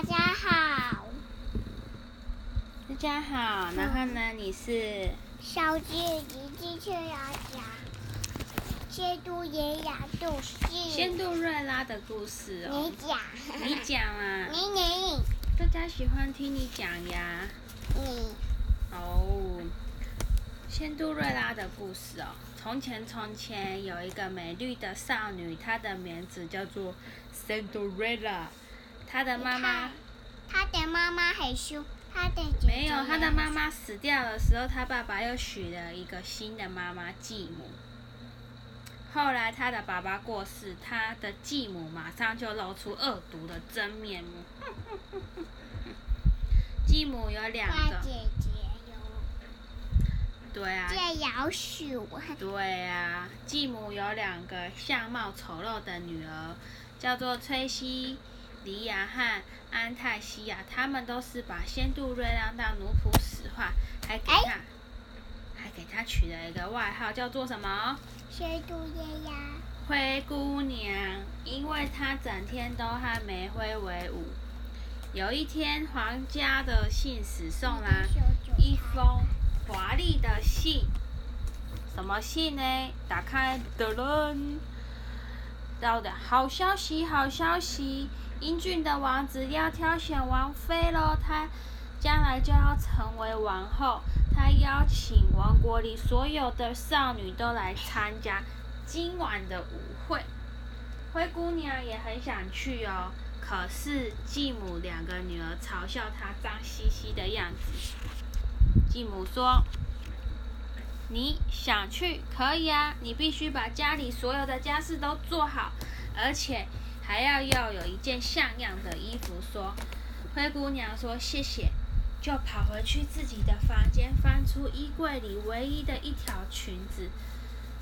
大家好，大家好，然后呢，你是小姐姐继续要讲仙杜耶雅杜氏。仙杜瑞拉的故事哦你。讲。你讲啊，你你大家喜欢听你讲呀。你哦，仙杜瑞拉的故事哦。从前从前有一个美丽的少女，她的名字叫做 Cinderella。她的妈妈他的妈妈很凶，他的没有，他的妈妈死掉的时候，他爸爸又娶了一个新的妈妈继母。后来他的爸爸过世，他的继母马上就露出恶毒的真面目。继母有两个，姐姐有对啊，借老鼠，对啊，继母有两个相貌丑陋的女儿，叫做崔西莉亚和安泰西亚，他们都是把仙杜瑞拉当奴仆使唤，还给她，还给她取了一个外号，叫做什么？仙杜。灰姑娘，因为她整天都和煤灰为伍。有一天，皇家的信使送来一封华丽的信，什么信呢？打开的人，到的好消息，好消息！英俊的王子要挑选王妃喽，他将来就要成为王后。他邀请王国里所有的少女都来参加今晚的舞会。灰姑娘也很想去哦，可是继母两个女儿嘲笑她脏兮兮的样子。继母说：“你想去可以啊，你必须把家里所有的家事都做好，而且还要要有一件像样的衣服。”说，灰姑娘说：“谢谢。”就跑回去自己的房间，翻出衣柜里唯一的一条裙子，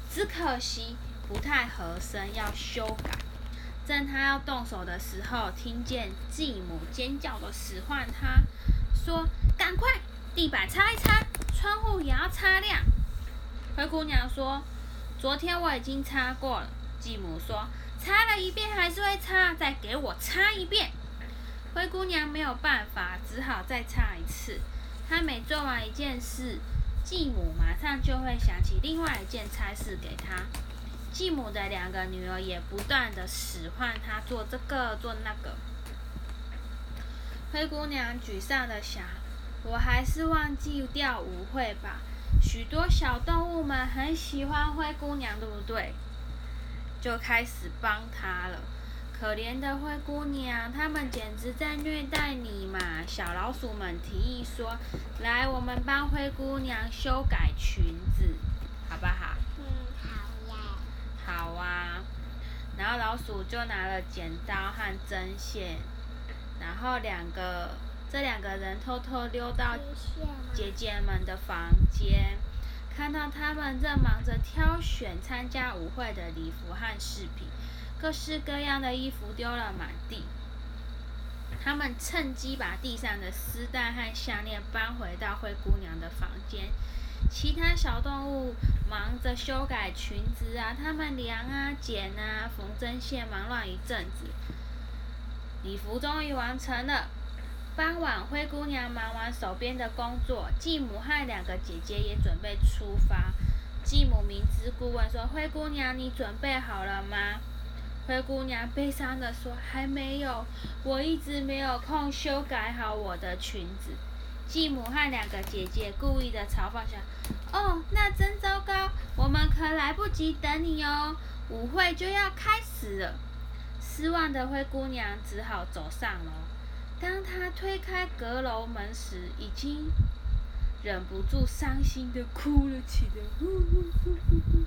只可惜不太合身，要修改。正她要动手的时候，听见继母尖叫的使唤她，说：“赶快，地板擦一擦，窗户也要擦亮。”灰姑娘说：“昨天我已经擦过了。”继母说：“擦了一遍还是会擦，再给我擦一遍。”灰姑娘没有办法，只好再擦一次。她每做完一件事，继母马上就会想起另外一件差事给她。继母的两个女儿也不断的使唤她做这个做那个。灰姑娘沮丧的想：“我还是忘记掉舞会吧。许多小动物们很喜欢灰姑娘，对不对？”就开始帮她了。可怜的灰姑娘，他们简直在虐待你嘛！小老鼠们提议说：“来，我们帮灰姑娘修改裙子，好不好？”嗯，好呀。好啊。然后老鼠就拿了剪刀和针线，然后两个这两个人偷偷溜到姐姐们的房间，看到他们正忙着挑选参加舞会的礼服和饰品，各式各样的衣服丢了满地。他们趁机把地上的丝带和项链搬回到灰姑娘的房间。其他小动物忙着修改裙子啊，他们量啊、剪啊、缝针线，忙乱一阵子。礼服终于完成了。傍晚，灰姑娘忙完手边的工作，继母和两个姐姐也准备出发。继母明知故问说：“灰姑娘，你准备好了吗？”灰姑娘悲伤地说：“还没有，我一直没有空修改好我的裙子。”继母和两个姐姐故意的嘲讽想：“哦，那真糟糕，我们可来不及等你哦，舞会就要开始了。”失望的灰姑娘只好走上楼。当她推开阁楼门时，已经忍不住伤心的哭了起来。呼呼呼呼呼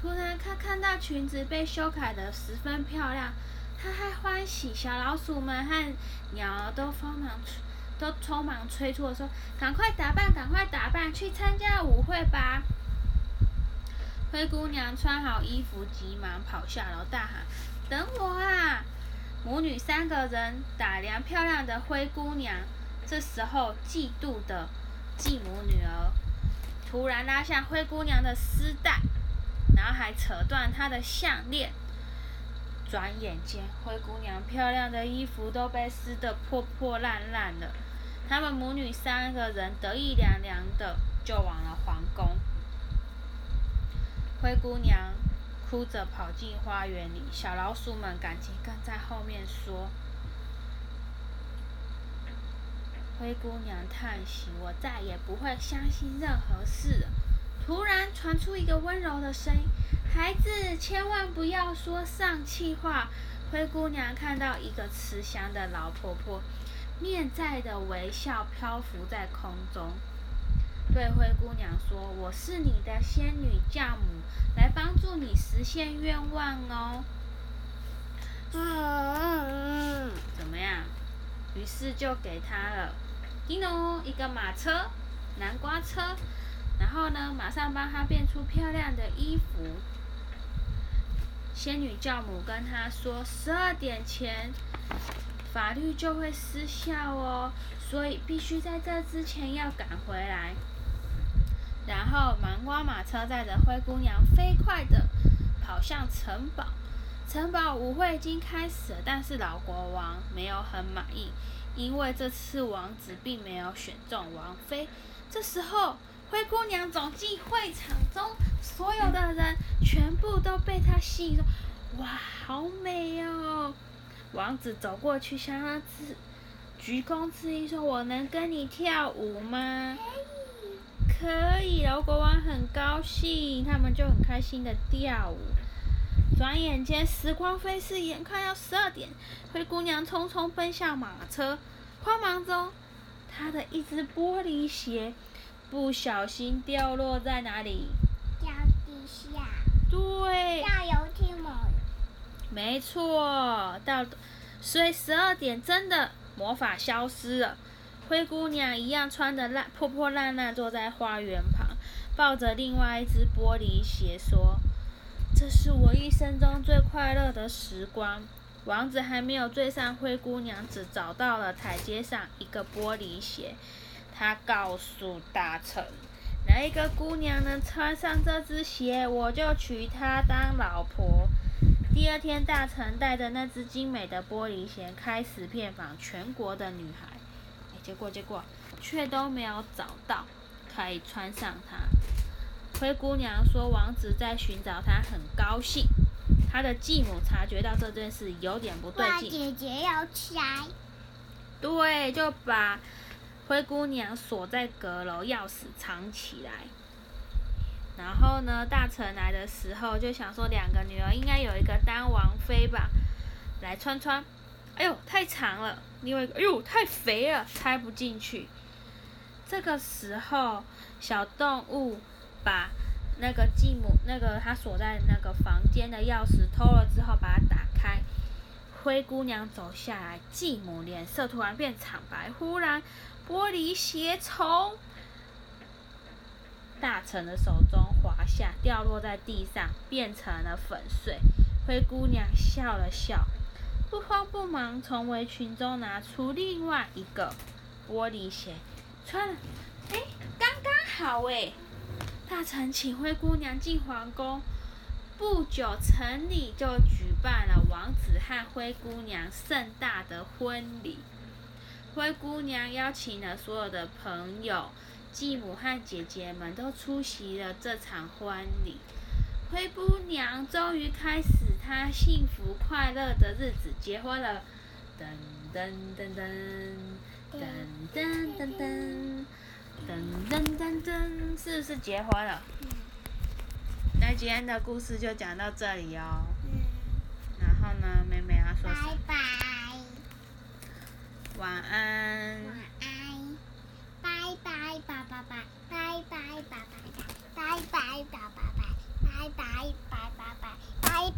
突然，她看到裙子被修改的十分漂亮，她还欢喜。小老鼠们和鸟儿都疯忙都匆忙催促说：“赶快打扮，赶快打扮，去参加舞会吧！”灰姑娘穿好衣服，急忙跑下楼，大喊：“等我！”母女三个人打量漂亮的灰姑娘。这时候，嫉妒的继母女儿突然拉下灰姑娘的丝带，然后还扯断她的项链。转眼间，灰姑娘漂亮的衣服都被撕得破破烂烂的。他们母女三个人得意洋洋的就往了皇宫。灰姑娘哭着跑进花园里，小老鼠们赶紧跟在后面说：“灰姑娘叹息，我再也不会相信任何事了。”突然传出一个温柔的声音：“孩子，千万不要说丧气话。”灰姑娘看到一个慈祥的老婆婆，面在的微笑漂浮在空中，对灰姑娘说：“我是你的仙女教母，来帮助你实现愿望哦。”嗯，怎么样？于是就给她了，叮咚，一个马车，南瓜车。然后呢，马上帮他变出漂亮的衣服。仙女教母跟他说：“十二点前，法律就会失效哦，所以必须在这之前要赶回来。”然后，南瓜马车载着灰姑娘飞快的跑向城堡。城堡舞会已经开始了，但是老国王没有很满意，因为这次王子并没有选中王妃。这时候。灰姑娘走进会场中，所有的人全部都被她吸引。哇，好美哦！王子走过去，向她鞠躬致意，说：“我能跟你跳舞吗？”可以。可以。国王很高兴，他们就很开心的跳舞。转眼间，时光飞逝，眼看要十二点，灰姑娘匆匆奔向马车，慌忙中，她的一只玻璃鞋。不小心掉落在哪里？掉地下。对。掉油，提姆。没错，到，所以十二点真的魔法消失了。灰姑娘一样穿的烂破破烂烂，坐在花园旁，抱着另外一只玻璃鞋，说：“这是我一生中最快乐的时光。”王子还没有追上灰姑娘，只找到了台阶上一个玻璃鞋。他告诉大臣：“哪一个姑娘能穿上这只鞋，我就娶她当老婆。”第二天，大臣带着那只精美的玻璃鞋开始遍访全国的女孩，结果结果却都没有找到可以穿上它。灰姑娘说：“王子在寻找她，很高兴。”她的继母察觉到这件事有点不对劲，姐姐要起来，对，就把。灰姑娘锁在阁楼，钥匙藏起来。然后呢，大臣来的时候就想说，两个女儿应该有一个当王妃吧？来穿穿，哎呦，太长了；另外一个，哎呦，太肥了，塞不进去。这个时候，小动物把那个继母那个他锁在那个房间的钥匙偷了之后，把它打开。灰姑娘走下来，继母脸色突然变惨白，忽然。玻璃鞋从大臣的手中滑下，掉落在地上，变成了粉碎。灰姑娘笑了笑，不慌不忙从围裙中拿出另外一个玻璃鞋，穿了。哎，刚刚好哎！大臣请灰姑娘进皇宫。不久，城里就举办了王子和灰姑娘盛大的婚礼。灰姑娘邀请了所有的朋友，继母和姐姐们都出席了这场婚礼。灰姑娘终于开始他幸福快乐的日子，结婚了！噔噔噔噔噔噔噔噔噔噔噔，是不是结婚了？那今天的故事就讲到这里哦。然后呢，妹妹要说拜拜。晚安。晚安，拜拜，爸爸拜，拜拜，爸爸拜，拜拜，爸爸拜，拜拜，爸爸拜，拜。